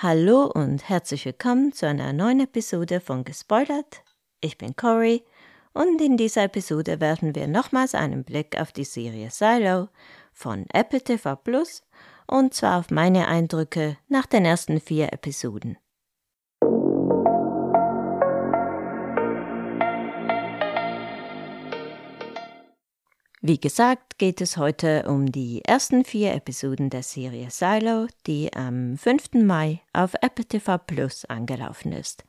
Hallo und herzlich willkommen zu einer neuen Episode von Gespoilert. Ich bin Cory und in dieser Episode werfen wir nochmals einen Blick auf die Serie Silo von Apple TV Plus und zwar auf meine Eindrücke nach den ersten vier Episoden. Wie gesagt, geht es heute um die ersten vier Episoden der Serie Silo, die am 5. Mai auf Apple TV Plus angelaufen ist.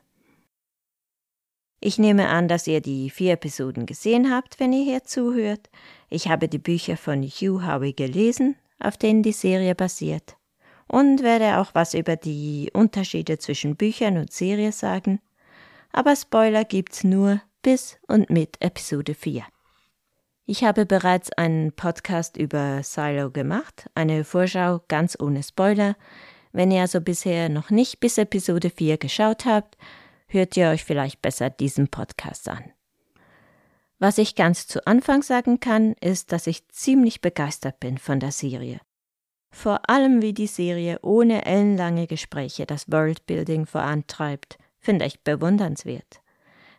Ich nehme an, dass ihr die vier Episoden gesehen habt, wenn ihr hier zuhört. Ich habe die Bücher von Hugh Howey gelesen, auf denen die Serie basiert, und werde auch was über die Unterschiede zwischen Büchern und Serie sagen. Aber Spoiler gibt's nur bis und mit Episode 4. Ich habe bereits einen Podcast über Silo gemacht, eine Vorschau ganz ohne Spoiler. Wenn ihr also bisher noch nicht bis Episode 4 geschaut habt, hört ihr euch vielleicht besser diesen Podcast an. Was ich ganz zu Anfang sagen kann, ist, dass ich ziemlich begeistert bin von der Serie. Vor allem wie die Serie ohne ellenlange Gespräche das Worldbuilding vorantreibt, finde ich bewundernswert.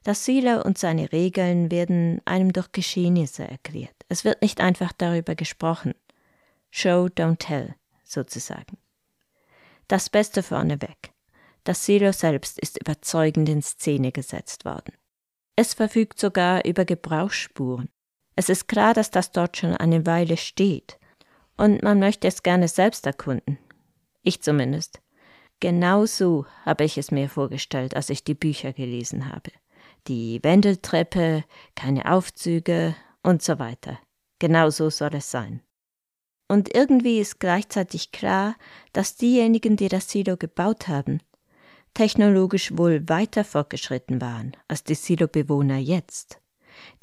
Das Silo und seine Regeln werden einem durch Geschehnisse erklärt. Es wird nicht einfach darüber gesprochen. Show, don't tell, sozusagen. Das Beste vorneweg. Das Silo selbst ist überzeugend in Szene gesetzt worden. Es verfügt sogar über Gebrauchsspuren. Es ist klar, dass das dort schon eine Weile steht. Und man möchte es gerne selbst erkunden. Ich zumindest. Genau so habe ich es mir vorgestellt, als ich die Bücher gelesen habe die Wendeltreppe, keine Aufzüge und so weiter. Genau so soll es sein. Und irgendwie ist gleichzeitig klar, dass diejenigen, die das Silo gebaut haben, technologisch wohl weiter fortgeschritten waren als die Silo-Bewohner jetzt,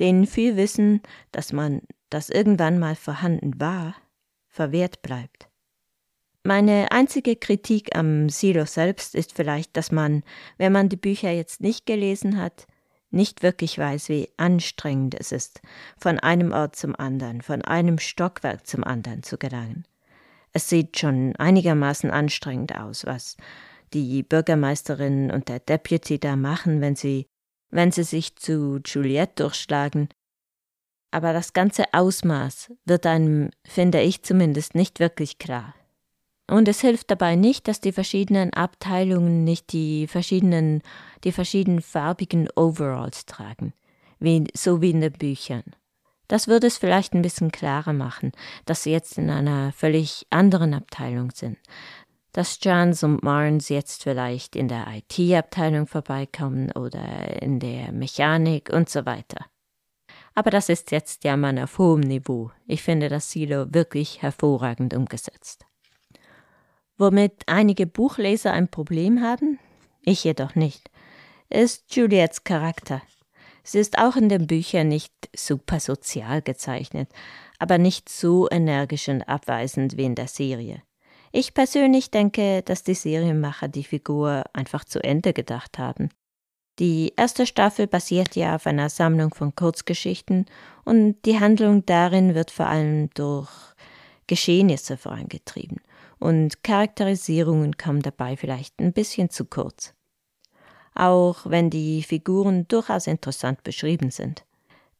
denen viel Wissen, dass man, das irgendwann mal vorhanden war, verwehrt bleibt. Meine einzige Kritik am Silo selbst ist vielleicht, dass man, wenn man die Bücher jetzt nicht gelesen hat, nicht wirklich weiß, wie anstrengend es ist, von einem Ort zum anderen, von einem Stockwerk zum anderen zu gelangen. Es sieht schon einigermaßen anstrengend aus, was die Bürgermeisterin und der Deputy da machen, wenn sie, wenn sie sich zu Juliette durchschlagen. Aber das ganze Ausmaß wird einem, finde ich zumindest, nicht wirklich klar. Und es hilft dabei nicht, dass die verschiedenen Abteilungen nicht die verschiedenen, die verschiedenen farbigen Overalls tragen, wie, so wie in den Büchern. Das würde es vielleicht ein bisschen klarer machen, dass sie jetzt in einer völlig anderen Abteilung sind. Dass Jans und Marnes jetzt vielleicht in der IT-Abteilung vorbeikommen oder in der Mechanik und so weiter. Aber das ist jetzt ja mal auf hohem Niveau. Ich finde das Silo wirklich hervorragend umgesetzt. Womit einige Buchleser ein Problem haben, ich jedoch nicht, ist Juliettes Charakter. Sie ist auch in den Büchern nicht super sozial gezeichnet, aber nicht so energisch und abweisend wie in der Serie. Ich persönlich denke, dass die Serienmacher die Figur einfach zu Ende gedacht haben. Die erste Staffel basiert ja auf einer Sammlung von Kurzgeschichten und die Handlung darin wird vor allem durch Geschehnisse vorangetrieben und Charakterisierungen kommen dabei vielleicht ein bisschen zu kurz. Auch wenn die Figuren durchaus interessant beschrieben sind.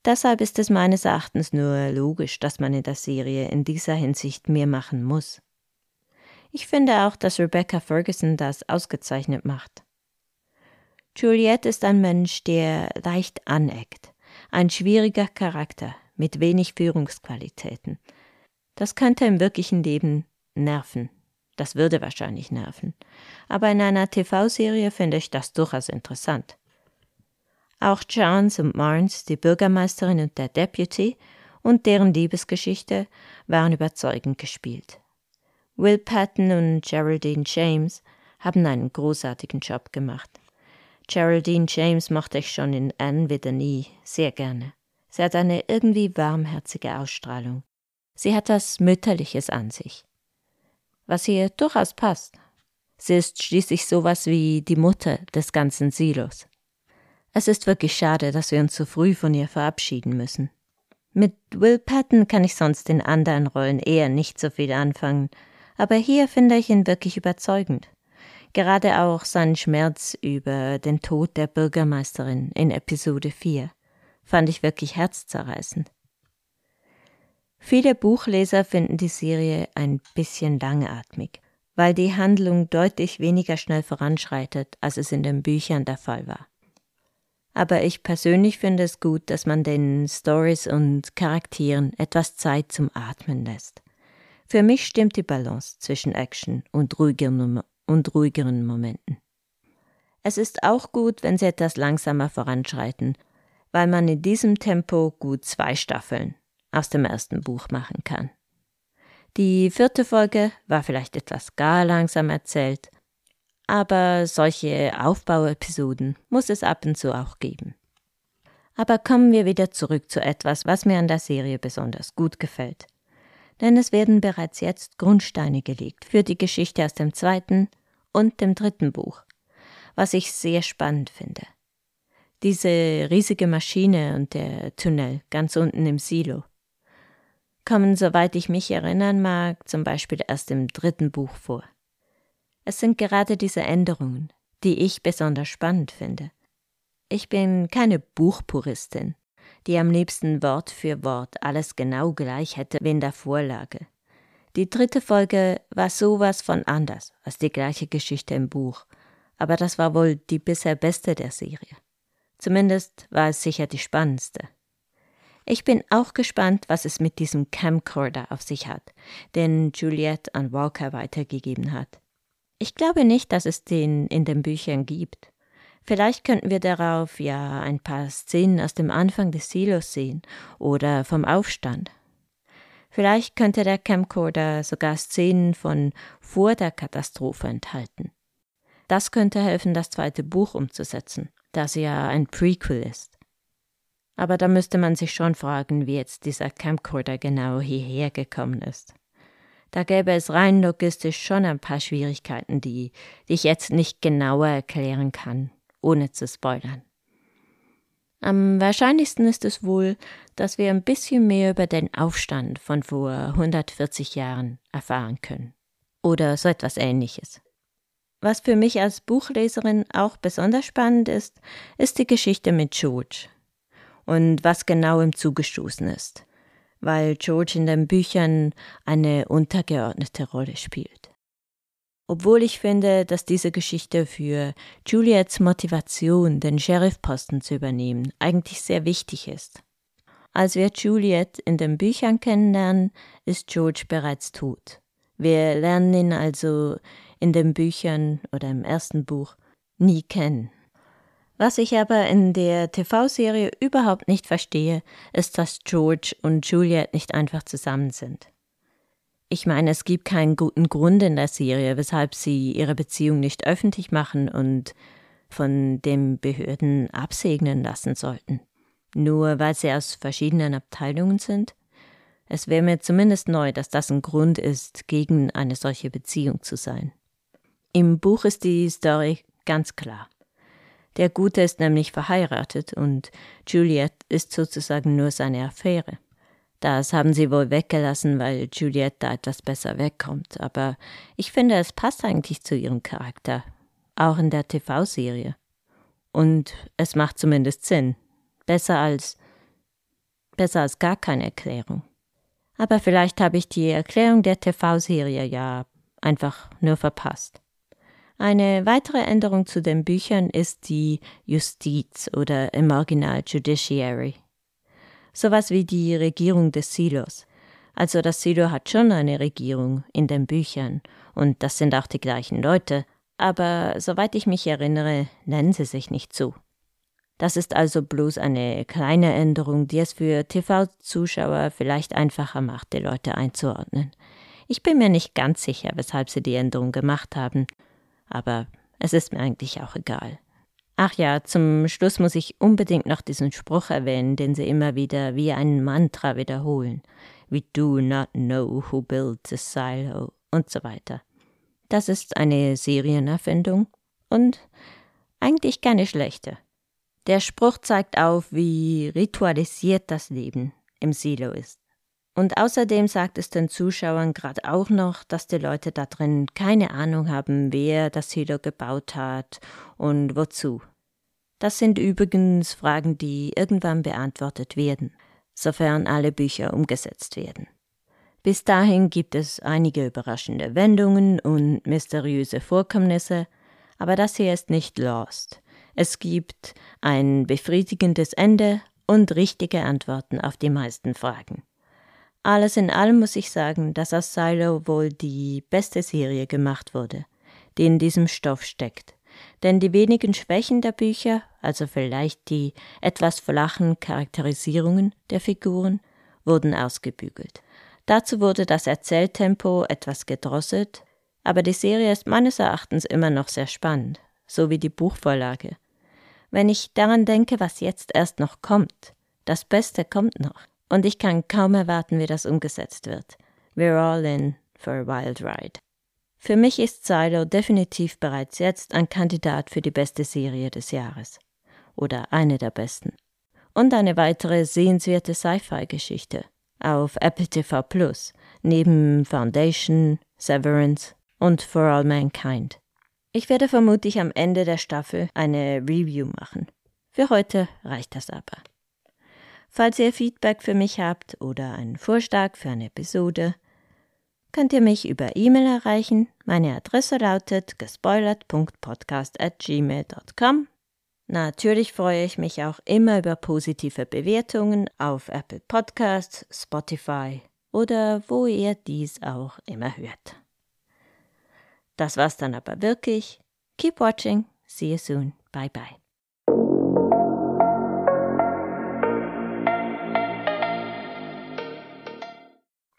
Deshalb ist es meines Erachtens nur logisch, dass man in der Serie in dieser Hinsicht mehr machen muss. Ich finde auch, dass Rebecca Ferguson das ausgezeichnet macht. Juliette ist ein Mensch, der leicht aneckt, ein schwieriger Charakter mit wenig Führungsqualitäten. Das könnte im wirklichen Leben nerven. Das würde wahrscheinlich nerven. Aber in einer TV-Serie finde ich das durchaus interessant. Auch Chance und Marnes, die Bürgermeisterin und der Deputy, und deren Liebesgeschichte waren überzeugend gespielt. Will Patton und Geraldine James haben einen großartigen Job gemacht. Geraldine James mochte ich schon in Anne wieder nie sehr gerne. Sie hat eine irgendwie warmherzige Ausstrahlung. Sie hat was Mütterliches an sich was hier durchaus passt. Sie ist schließlich sowas wie die Mutter des ganzen Silos. Es ist wirklich schade, dass wir uns so früh von ihr verabschieden müssen. Mit Will Patton kann ich sonst in anderen Rollen eher nicht so viel anfangen, aber hier finde ich ihn wirklich überzeugend. Gerade auch sein Schmerz über den Tod der Bürgermeisterin in Episode 4 fand ich wirklich herzzerreißend. Viele Buchleser finden die Serie ein bisschen langatmig, weil die Handlung deutlich weniger schnell voranschreitet, als es in den Büchern der Fall war. Aber ich persönlich finde es gut, dass man den Stories und Charakteren etwas Zeit zum Atmen lässt. Für mich stimmt die Balance zwischen Action und ruhigeren, und ruhigeren Momenten. Es ist auch gut, wenn sie etwas langsamer voranschreiten, weil man in diesem Tempo gut zwei Staffeln aus dem ersten Buch machen kann. Die vierte Folge war vielleicht etwas gar langsam erzählt, aber solche Aufbauepisoden muss es ab und zu auch geben. Aber kommen wir wieder zurück zu etwas, was mir an der Serie besonders gut gefällt. Denn es werden bereits jetzt Grundsteine gelegt für die Geschichte aus dem zweiten und dem dritten Buch, was ich sehr spannend finde. Diese riesige Maschine und der Tunnel ganz unten im Silo kommen, soweit ich mich erinnern mag, zum Beispiel erst im dritten Buch vor. Es sind gerade diese Änderungen, die ich besonders spannend finde. Ich bin keine Buchpuristin, die am liebsten Wort für Wort alles genau gleich hätte wie in der Vorlage. Die dritte Folge war sowas von anders als die gleiche Geschichte im Buch, aber das war wohl die bisher beste der Serie. Zumindest war es sicher die spannendste. Ich bin auch gespannt, was es mit diesem Camcorder auf sich hat, den Juliette an Walker weitergegeben hat. Ich glaube nicht, dass es den in den Büchern gibt. Vielleicht könnten wir darauf ja ein paar Szenen aus dem Anfang des Silos sehen oder vom Aufstand. Vielleicht könnte der Camcorder sogar Szenen von vor der Katastrophe enthalten. Das könnte helfen, das zweite Buch umzusetzen, das ja ein Prequel ist. Aber da müsste man sich schon fragen, wie jetzt dieser Camcorder genau hierher gekommen ist. Da gäbe es rein logistisch schon ein paar Schwierigkeiten, die, die ich jetzt nicht genauer erklären kann, ohne zu spoilern. Am wahrscheinlichsten ist es wohl, dass wir ein bisschen mehr über den Aufstand von vor 140 Jahren erfahren können. Oder so etwas ähnliches. Was für mich als Buchleserin auch besonders spannend ist, ist die Geschichte mit George, und was genau ihm zugestoßen ist, weil George in den Büchern eine untergeordnete Rolle spielt. Obwohl ich finde, dass diese Geschichte für Juliets Motivation, den Sheriffposten zu übernehmen, eigentlich sehr wichtig ist. Als wir Juliet in den Büchern kennenlernen, ist George bereits tot. Wir lernen ihn also in den Büchern oder im ersten Buch nie kennen. Was ich aber in der TV-Serie überhaupt nicht verstehe, ist, dass George und Juliet nicht einfach zusammen sind. Ich meine, es gibt keinen guten Grund in der Serie, weshalb sie ihre Beziehung nicht öffentlich machen und von den Behörden absegnen lassen sollten. Nur weil sie aus verschiedenen Abteilungen sind? Es wäre mir zumindest neu, dass das ein Grund ist, gegen eine solche Beziehung zu sein. Im Buch ist die Story ganz klar. Der Gute ist nämlich verheiratet und Juliet ist sozusagen nur seine Affäre. Das haben sie wohl weggelassen, weil Juliet da etwas besser wegkommt, aber ich finde, es passt eigentlich zu ihrem Charakter, auch in der TV-Serie. Und es macht zumindest Sinn. Besser als besser als gar keine Erklärung. Aber vielleicht habe ich die Erklärung der TV-Serie ja einfach nur verpasst. Eine weitere Änderung zu den Büchern ist die Justiz oder im Original Judiciary. Sowas wie die Regierung des Silos. Also das Silo hat schon eine Regierung in den Büchern und das sind auch die gleichen Leute, aber soweit ich mich erinnere, nennen sie sich nicht so. Das ist also bloß eine kleine Änderung, die es für TV-Zuschauer vielleicht einfacher macht, die Leute einzuordnen. Ich bin mir nicht ganz sicher, weshalb sie die Änderung gemacht haben, aber es ist mir eigentlich auch egal. Ach ja, zum Schluss muss ich unbedingt noch diesen Spruch erwähnen, den sie immer wieder wie ein Mantra wiederholen. We do not know who built the silo und so weiter. Das ist eine Serienerfindung und eigentlich keine schlechte. Der Spruch zeigt auf, wie ritualisiert das Leben im Silo ist. Und außerdem sagt es den Zuschauern gerade auch noch, dass die Leute da drin keine Ahnung haben, wer das Silo gebaut hat und wozu. Das sind übrigens Fragen, die irgendwann beantwortet werden, sofern alle Bücher umgesetzt werden. Bis dahin gibt es einige überraschende Wendungen und mysteriöse Vorkommnisse, aber das hier ist nicht Lost. Es gibt ein befriedigendes Ende und richtige Antworten auf die meisten Fragen. Alles in allem muss ich sagen, dass aus Silo wohl die beste Serie gemacht wurde, die in diesem Stoff steckt. Denn die wenigen Schwächen der Bücher, also vielleicht die etwas flachen Charakterisierungen der Figuren, wurden ausgebügelt. Dazu wurde das Erzähltempo etwas gedrosselt, aber die Serie ist meines Erachtens immer noch sehr spannend, so wie die Buchvorlage. Wenn ich daran denke, was jetzt erst noch kommt, das Beste kommt noch. Und ich kann kaum erwarten, wie das umgesetzt wird. We're all in for a wild ride. Für mich ist Silo definitiv bereits jetzt ein Kandidat für die beste Serie des Jahres. Oder eine der besten. Und eine weitere sehenswerte Sci-Fi-Geschichte auf Apple TV Plus, neben Foundation, Severance und For All Mankind. Ich werde vermutlich am Ende der Staffel eine Review machen. Für heute reicht das aber. Falls ihr Feedback für mich habt oder einen Vorschlag für eine Episode, könnt ihr mich über E-Mail erreichen. Meine Adresse lautet gespoilert.podcast@gmail.com. Natürlich freue ich mich auch immer über positive Bewertungen auf Apple Podcasts, Spotify oder wo ihr dies auch immer hört. Das war's dann aber wirklich. Keep watching. See you soon. Bye bye.